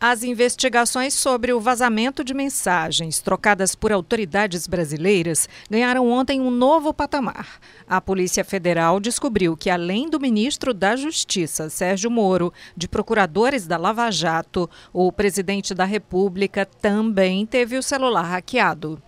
As investigações sobre o vazamento de mensagens trocadas por autoridades brasileiras ganharam ontem um novo patamar. A Polícia Federal descobriu que, além do ministro da Justiça, Sérgio Moro, de procuradores da Lava Jato, o presidente da República também teve o celular hackeado.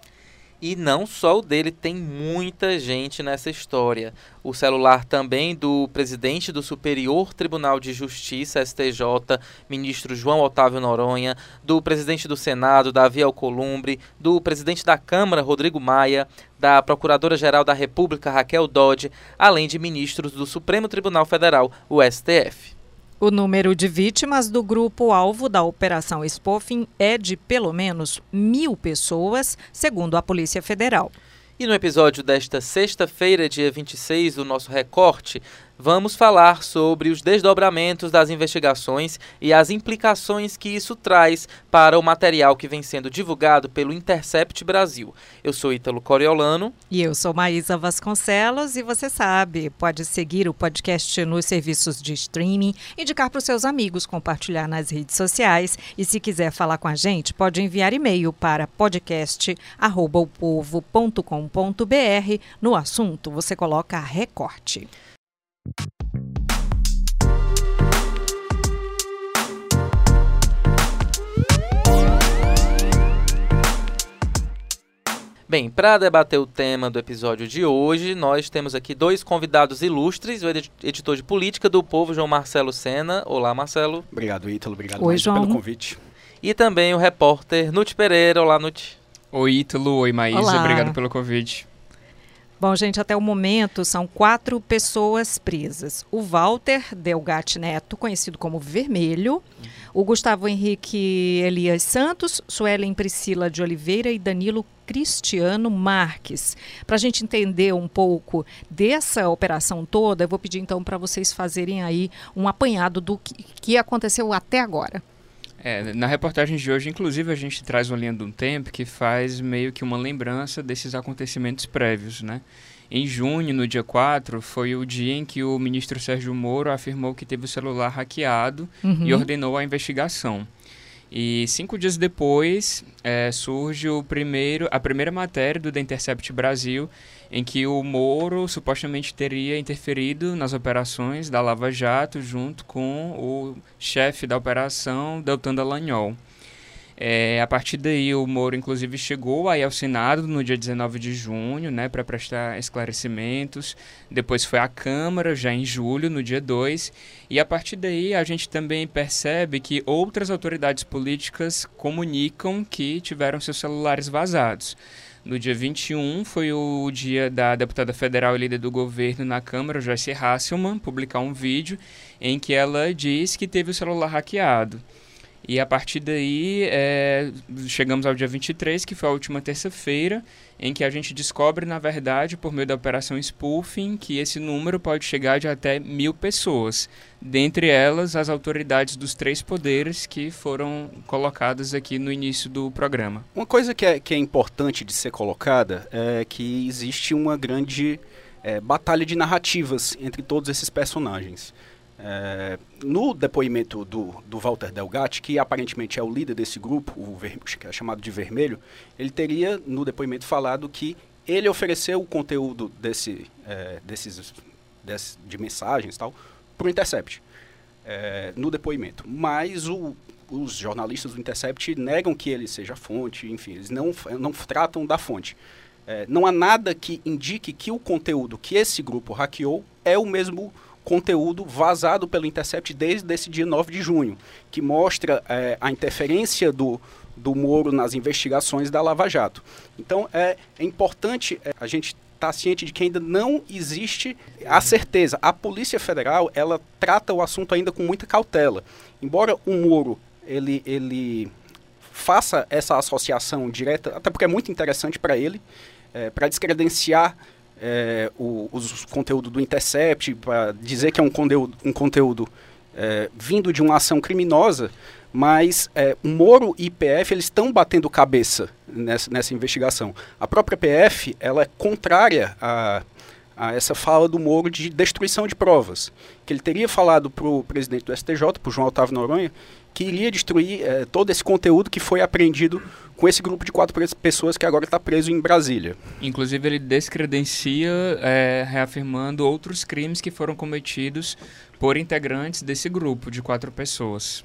E não só o dele, tem muita gente nessa história. O celular também do presidente do Superior Tribunal de Justiça, STJ, ministro João Otávio Noronha, do presidente do Senado, Davi Alcolumbre, do presidente da Câmara, Rodrigo Maia, da Procuradora-Geral da República, Raquel Dodge, além de ministros do Supremo Tribunal Federal, o STF. O número de vítimas do grupo-alvo da Operação Spoofing é de pelo menos mil pessoas, segundo a Polícia Federal. E no episódio desta sexta-feira, dia 26, do nosso recorte, vamos falar sobre os desdobramentos das investigações e as implicações que isso traz para o material que vem sendo divulgado pelo Intercept Brasil. Eu sou Ítalo Coriolano. E eu sou Maísa Vasconcelos. E você sabe, pode seguir o podcast nos serviços de streaming, indicar para os seus amigos, compartilhar nas redes sociais. E se quiser falar com a gente, pode enviar e-mail para podcast.opovo.com.br. No assunto, você coloca recorte. Bem, para debater o tema do episódio de hoje, nós temos aqui dois convidados ilustres, o editor de política do Povo, João Marcelo Sena. Olá, Marcelo. Obrigado, Ítalo. Obrigado Oi, João. pelo convite. E também o repórter Nute Pereira. Olá, Nute. Oi, Ítalo. Oi, Maísa. Olá. Obrigado pelo convite. Bom, gente, até o momento são quatro pessoas presas. O Walter Delgatti Neto, conhecido como Vermelho, o Gustavo Henrique Elias Santos, Suelen Priscila de Oliveira e Danilo Cristiano Marques. Para a gente entender um pouco dessa operação toda, eu vou pedir então para vocês fazerem aí um apanhado do que, que aconteceu até agora. É, na reportagem de hoje, inclusive, a gente traz uma linha do tempo que faz meio que uma lembrança desses acontecimentos prévios, né? Em junho, no dia 4, foi o dia em que o ministro Sérgio Moro afirmou que teve o celular hackeado Uhum. e ordenou a investigação. E cinco dias depois é, surge o primeiro, a primeira matéria do The Intercept Brasil, em que o Moro supostamente teria interferido nas operações da Lava Jato junto com o chefe da operação, Deltan Dallagnol. É, a partir daí, o Moro, inclusive, chegou aí ao Senado no dia 19 de junho, né, para prestar esclarecimentos. Depois foi à Câmara, já em julho, no dia 2. E a partir daí, a gente também percebe que outras autoridades políticas comunicam que tiveram seus celulares vazados. No dia 21 foi o dia da deputada federal e líder do governo na Câmara, Joyce Hasselman, publicar um vídeo em que ela diz que teve o celular hackeado. E a partir daí, é, chegamos ao dia 23, que foi a última terça-feira, em que a gente descobre, na verdade, por meio da operação spoofing, que esse número pode chegar de até mil pessoas. Dentre elas, as autoridades dos três poderes que foram colocadas aqui no início do programa. Uma coisa que é, que é importante de ser colocada é que existe uma grande é, batalha de narrativas entre todos esses personagens. É, no depoimento do, do Walter Delgatti, que aparentemente é o líder desse grupo, o ver, que é chamado de Vermelho, ele teria no depoimento falado que ele ofereceu o conteúdo desse, é, desses, desse, de mensagens tal para o Intercept é, no depoimento. Mas o, os jornalistas do Intercept negam que ele seja fonte, enfim, eles não, não tratam da fonte. É, não há nada que indique que o conteúdo que esse grupo hackeou é o mesmo conteúdo vazado pelo Intercept desde esse dia 9 de junho, que mostra é, a interferência do, do Moro nas investigações da Lava Jato. Então é, é importante é, a gente estar tá ciente de que ainda não existe a certeza. A Polícia Federal ela trata o assunto ainda com muita cautela. Embora o Moro ele, ele faça essa associação direta, até porque é muito interessante para ele, é, para descredenciar é, o, os conteúdos do Intercept, para dizer que é um conteúdo, um conteúdo é, vindo de uma ação criminosa, mas é, Moro e PF eles estão batendo cabeça nessa, nessa investigação. A própria PF ela é contrária a, a essa fala do Moro de destruição de provas, que ele teria falado para o presidente do STJ, para o João Otávio Noronha, que iria destruir é, todo esse conteúdo que foi apreendido com esse grupo de quatro pessoas que agora está preso em Brasília. Inclusive, ele descredencia, é, reafirmando outros crimes que foram cometidos por integrantes desse grupo de quatro pessoas.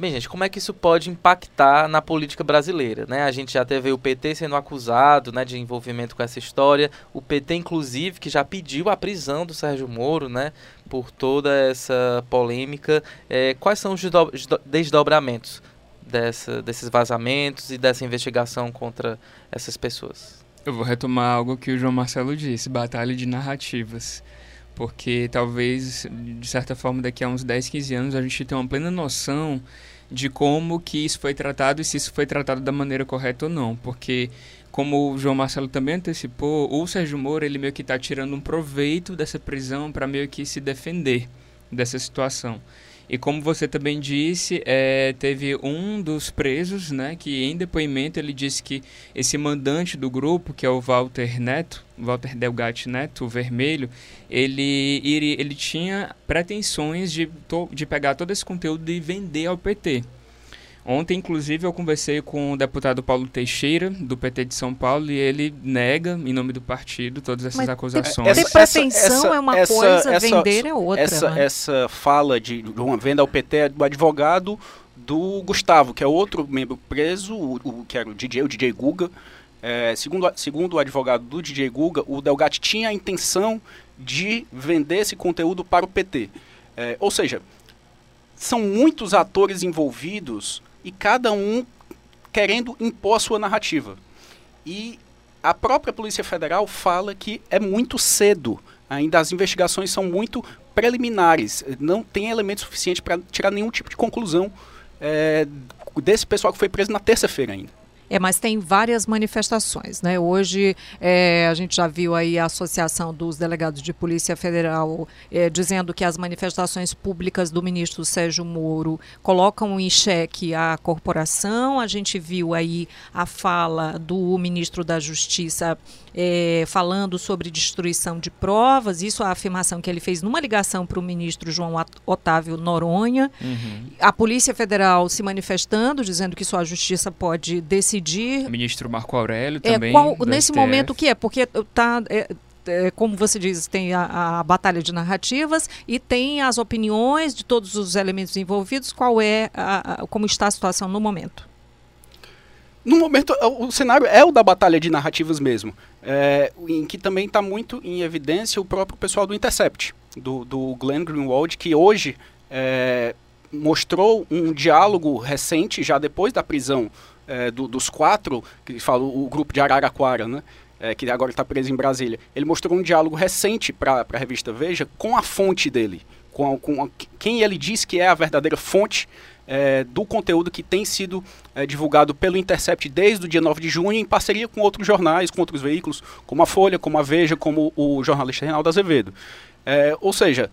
Bem, gente, como é que isso pode impactar na política brasileira? Né? A gente já teve o PT sendo acusado né, de envolvimento com essa história. O PT, inclusive, que já pediu a prisão do Sérgio Moro né, por toda essa polêmica. É, quais são os desdobramentos dessa, desses vazamentos e dessa investigação contra essas pessoas? Eu vou retomar algo que o João Marcelo disse: batalha de narrativas porque talvez, de certa forma, daqui a uns 10, 15 anos a gente tenha uma plena noção de como que isso foi tratado e se isso foi tratado da maneira correta ou não, porque como o João Marcelo também antecipou, o Sérgio Moro ele meio que está tirando um proveito dessa prisão para meio que se defender dessa situação. E como você também disse, é, teve um dos presos, né, que em depoimento ele disse que esse mandante do grupo, que é o Walter Neto, Walter Delgatti Neto, o vermelho, ele, ele, ele tinha pretensões de, de pegar todo esse conteúdo e vender ao PT. Ontem, inclusive, eu conversei com o deputado Paulo Teixeira, do PT de São Paulo, e ele nega, em nome do partido, todas essas Mas acusações. Ter pretensão é uma essa, coisa, essa, vender é outra. Essa, né? essa fala de uma venda ao PT é do advogado do Gustavo, que é outro membro preso, o, o que era o DJ, o DJ Guga. É, segundo, segundo o advogado do DJ Guga, o Delgatti tinha a intenção de vender esse conteúdo para o PT. É, ou seja, são muitos atores envolvidos e cada um querendo impor a sua narrativa. E a própria Polícia Federal fala que é muito cedo, ainda as investigações são muito preliminares, não tem elemento suficiente para tirar nenhum tipo de conclusão é, desse pessoal que foi preso na terça-feira ainda. É, mas tem várias manifestações, né? Hoje é, a gente já viu aí a Associação dos Delegados de Polícia Federal é, dizendo que as manifestações públicas do ministro Sérgio Moro colocam em xeque a corporação. A gente viu aí a fala do ministro da Justiça é, falando sobre destruição de provas, isso é a afirmação que ele fez numa ligação para o ministro João Otávio Noronha. Uhum. A Polícia Federal se manifestando, dizendo que só a justiça pode decidir. O ministro Marco Aurélio também. É, qual, nesse STF. momento, o que é? Porque está. É, é, como você diz, tem a, a, batalha de narrativas e tem as opiniões de todos os elementos envolvidos. Qual é a, a, como está a situação no momento? No momento, o cenário é o da batalha de narrativas mesmo, é, em que também está muito em evidência o próprio pessoal do Intercept, do, do Glenn Greenwald, que hoje é, mostrou um diálogo recente, já depois da prisão é, do, dos quatro, que fala o grupo de Araraquara, né? É, que agora está preso em Brasília. Ele mostrou um diálogo recente para a revista Veja com a fonte dele, com, a, com a, quem ele diz que é a verdadeira fonte é, do conteúdo que tem sido é, divulgado pelo Intercept desde o dia 9 de junho, em parceria com outros jornais, com outros veículos, como a Folha, como a Veja, como o jornalista Reinaldo Azevedo. É, ou seja,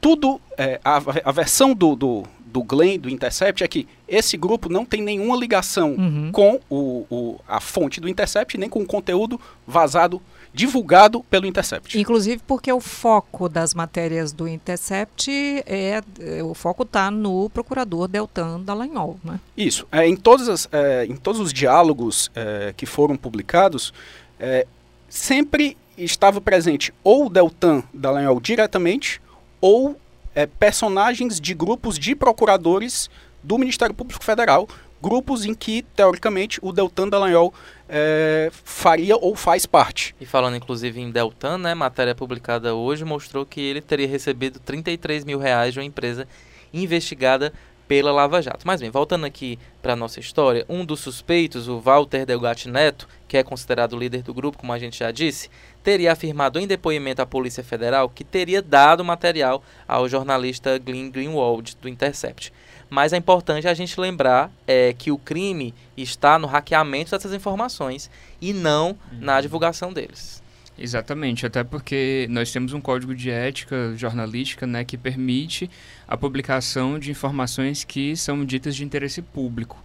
tudo, é, a, a, versão do, do, do Glenn, do Intercept, é que esse grupo não tem nenhuma ligação uhum. com o, o, a fonte do Intercept, nem com o conteúdo vazado divulgado pelo Intercept. Inclusive porque o foco das matérias do Intercept é, é o foco está no procurador Deltan Dallagnol, né? Isso. É, em, todas as, é, em todos os diálogos é, que foram publicados, é, sempre estava presente ou o Deltan Dallagnol diretamente ou é, personagens de grupos de procuradores do Ministério Público Federal grupos em que, teoricamente, o Deltan Dallagnol é, faria ou faz parte. E falando inclusive em Deltan, né, matéria publicada hoje mostrou que ele teria recebido 33 mil reais de uma empresa investigada pela Lava Jato. Mas bem, voltando aqui para a nossa história, um dos suspeitos, o Walter Delgatti Neto, que é considerado líder do grupo, como a gente já disse, teria afirmado em depoimento à Polícia Federal que teria dado material ao jornalista Glenn Greenwald, do Intercept. Mas é importante a gente lembrar é, que o crime está no hackeamento dessas informações e não uhum. na divulgação deles. Exatamente, até porque nós temos um código de ética jornalística né, que permite a publicação de informações que são ditas de interesse público.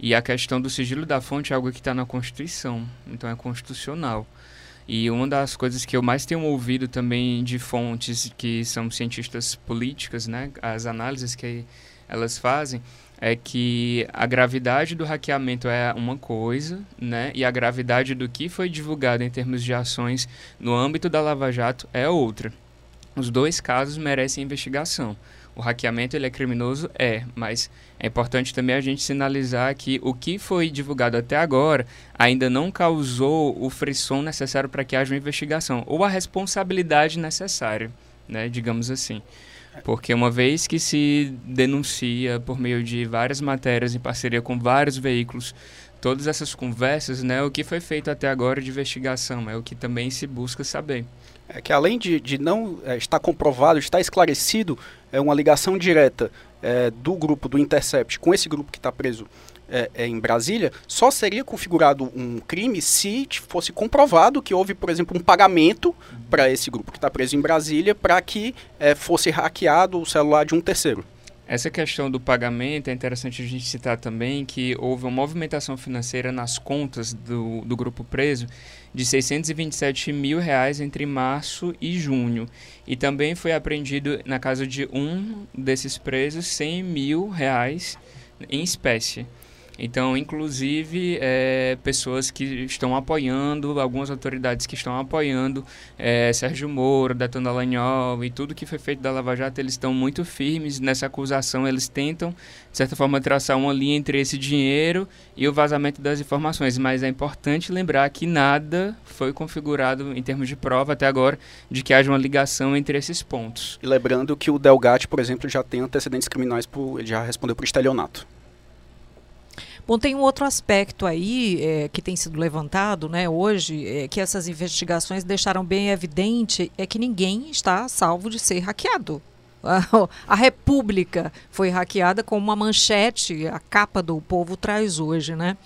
E a questão do sigilo da fonte é algo que está na Constituição, então é constitucional. E uma das coisas que eu mais tenho ouvido também de fontes que são cientistas políticas, né, as análises que elas fazem, é que a gravidade do hackeamento é uma coisa, né? E a gravidade do que foi divulgado em termos de ações no âmbito da Lava Jato é outra. Os dois casos merecem investigação. O hackeamento ele é criminoso? É, mas é importante também a gente sinalizar que o que foi divulgado até agora ainda não causou o frisson necessário para que haja uma investigação, ou a responsabilidade necessária, né, digamos assim. Porque uma vez que se denuncia por meio de várias matérias em parceria com vários veículos, todas essas conversas, né, o que foi feito até agora de investigação, é o que também se busca saber. É que além de, de não é, estar comprovado, estar esclarecido, é uma ligação direta é, do grupo do Intercept com esse grupo que está preso é, é, em Brasília, só seria configurado um crime se fosse comprovado que houve, por exemplo, um pagamento para esse grupo que está preso em Brasília para que é, fosse hackeado o celular de um terceiro. Essa questão do pagamento é interessante a gente citar também que houve uma movimentação financeira nas contas do, do grupo preso de 627 mil reais entre março e junho. E também foi apreendido na casa de um desses presos 100 mil reais em espécie. Então, inclusive, é, pessoas que estão apoiando, algumas autoridades que estão apoiando é, Sérgio Moro, Detona Dallagnol e tudo que foi feito da Lava Jato, eles estão muito firmes nessa acusação. Eles tentam, de certa forma, traçar uma linha entre esse dinheiro e o vazamento das informações. Mas é importante lembrar que nada foi configurado em termos de prova até agora de que haja uma ligação entre esses pontos. E lembrando que o Delgatti, por exemplo, já tem antecedentes criminais, por, ele já respondeu por estelionato. Bom, tem um outro aspecto aí é, que tem sido levantado né, hoje, é, que essas investigações deixaram bem evidente, é que ninguém está salvo de ser hackeado. A, a República foi hackeada com uma manchete, a capa do povo traz hoje, né?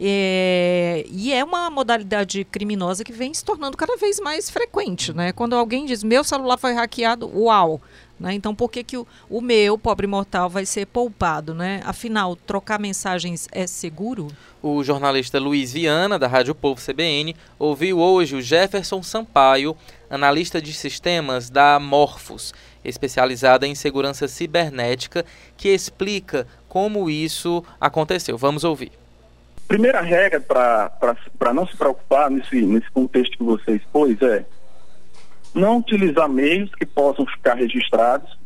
É, e é uma modalidade criminosa que vem se tornando cada vez mais frequente, né? Quando alguém diz meu celular foi hackeado, uau! Né? Então, por que, que o, o meu, pobre mortal, vai ser poupado? Né? Afinal, trocar mensagens é seguro? O jornalista Luiz Viana, da Rádio Povo CBN, ouviu hoje o Jefferson Sampaio, analista de sistemas da Morphos, especializada em segurança cibernética, que explica como isso aconteceu. Vamos ouvir. Primeira regra para não se preocupar nesse, nesse contexto que você expôs é não utilizar meios que possam ficar registrados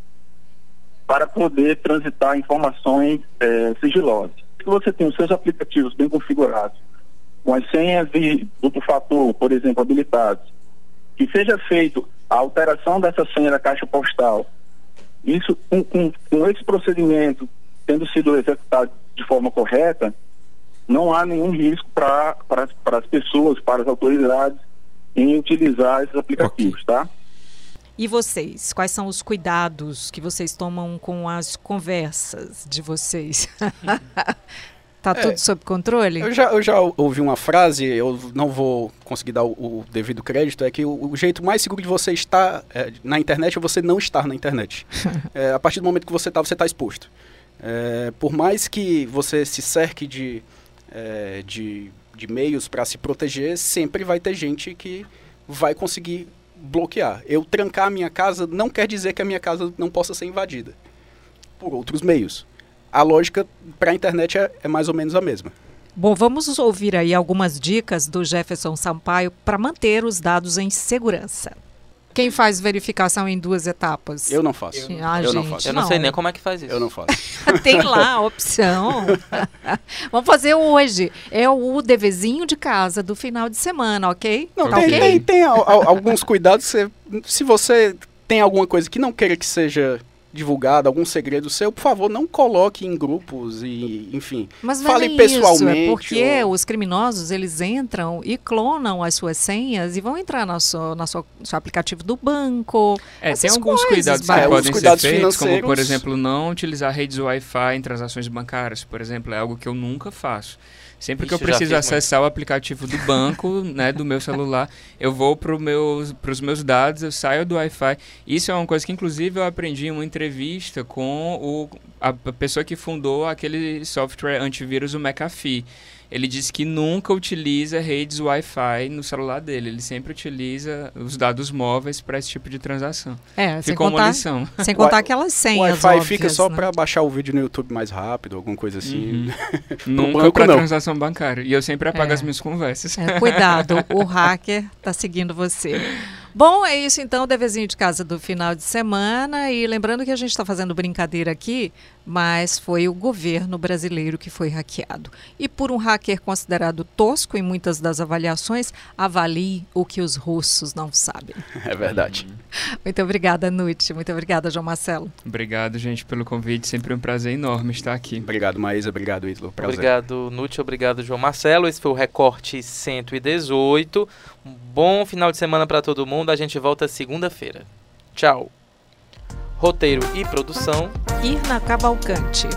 para poder transitar informações é, sigilosas. Se você tem os seus aplicativos bem configurados, com as senhas de duplo fator, por exemplo, habilitados, que seja feito a alteração dessa senha da caixa postal, isso com, com, com esse procedimento tendo sido executado de forma correta, não há nenhum risco para as pessoas, para as autoridades em utilizar esses aplicativos, okay. tá? E vocês, quais são os cuidados que vocês tomam com as conversas de vocês? Tá é, tudo sob controle? Eu já, eu já ouvi uma frase, eu não vou conseguir dar o, o devido crédito, é que o, o, jeito mais seguro de você estar é, na internet é você não estar na internet. é, a partir do momento que você está, você está exposto. É, por mais que você se cerque de é, de, de meios para se proteger, sempre vai ter gente que vai conseguir bloquear. Eu trancar a minha casa não quer dizer que a minha casa não possa ser invadida por outros meios. A lógica para a internet é, é mais ou menos a mesma. Bom, vamos ouvir aí algumas dicas do Jefferson Sampaio para manter os dados em segurança. Quem faz verificação em duas etapas? Eu não faço. Eu, ah, eu não faço. Eu não, não sei nem como é que faz isso. Eu não faço. tem lá a opção. Vamos fazer hoje. É o devezinho de casa do final de semana, ok? Não, tá tem, okay? tem, tem alguns cuidados. Se você tem alguma coisa que não queira que seja divulgado, algum segredo seu, por favor, não coloque em grupos e, enfim, Mas fale é pessoalmente. Isso, é porque ou... os criminosos, eles entram e clonam as suas senhas e vão entrar no seu, no seu, seu aplicativo do banco. É, tem alguns coisas, cuidados que é, podem ser feitos, como, por exemplo, não utilizar redes Wi-Fi em transações bancárias, por exemplo, é algo que eu nunca faço. Sempre que eu preciso acessar muito. o aplicativo do banco, né, do meu celular, eu vou para meus, os meus dados, eu saio do Wi-Fi. Isso é uma coisa que, inclusive, eu aprendi em uma entrevista entrevista com o, a pessoa que fundou aquele software antivírus, o McAfee. Ele disse que nunca utiliza redes Wi-Fi no celular dele. Ele sempre utiliza os dados móveis para esse tipo de transação. É, sem Ficou contar, uma lição. sem contar aquelas O senhas Wi-Fi fica só né? para baixar o vídeo no YouTube mais rápido, alguma coisa assim. Uhum. Nunca banco, para não. transação bancária. E eu sempre apago É. as minhas conversas. É, cuidado, o hacker está seguindo você. Bom, é isso então, o deverzinho de casa do final de semana. E lembrando que a gente está fazendo brincadeira aqui, mas foi o governo brasileiro que foi hackeado. E por um hacker considerado tosco em muitas das avaliações, avalie o que os russos não sabem. É verdade. Muito obrigada, Nute. Muito obrigada, João Marcelo. Obrigado, gente, pelo convite. Sempre um prazer enorme estar aqui. Obrigado, Maísa. Obrigado, Ítalo. Prazer. Obrigado, Nútil. Obrigado, João Marcelo. Esse foi o Recorte 118. Um bom final de semana para todo mundo. A gente volta segunda-feira. Tchau. Roteiro e produção. Irna Cavalcante,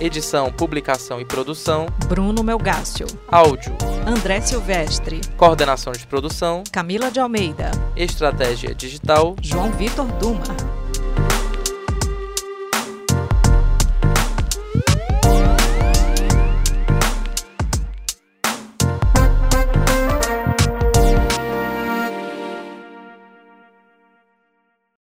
Edição, publicação e produção. Bruno Melgácio, Áudio. André Silvestre, Coordenação de produção. Camila de Almeida, Estratégia digital. João Vitor Duma.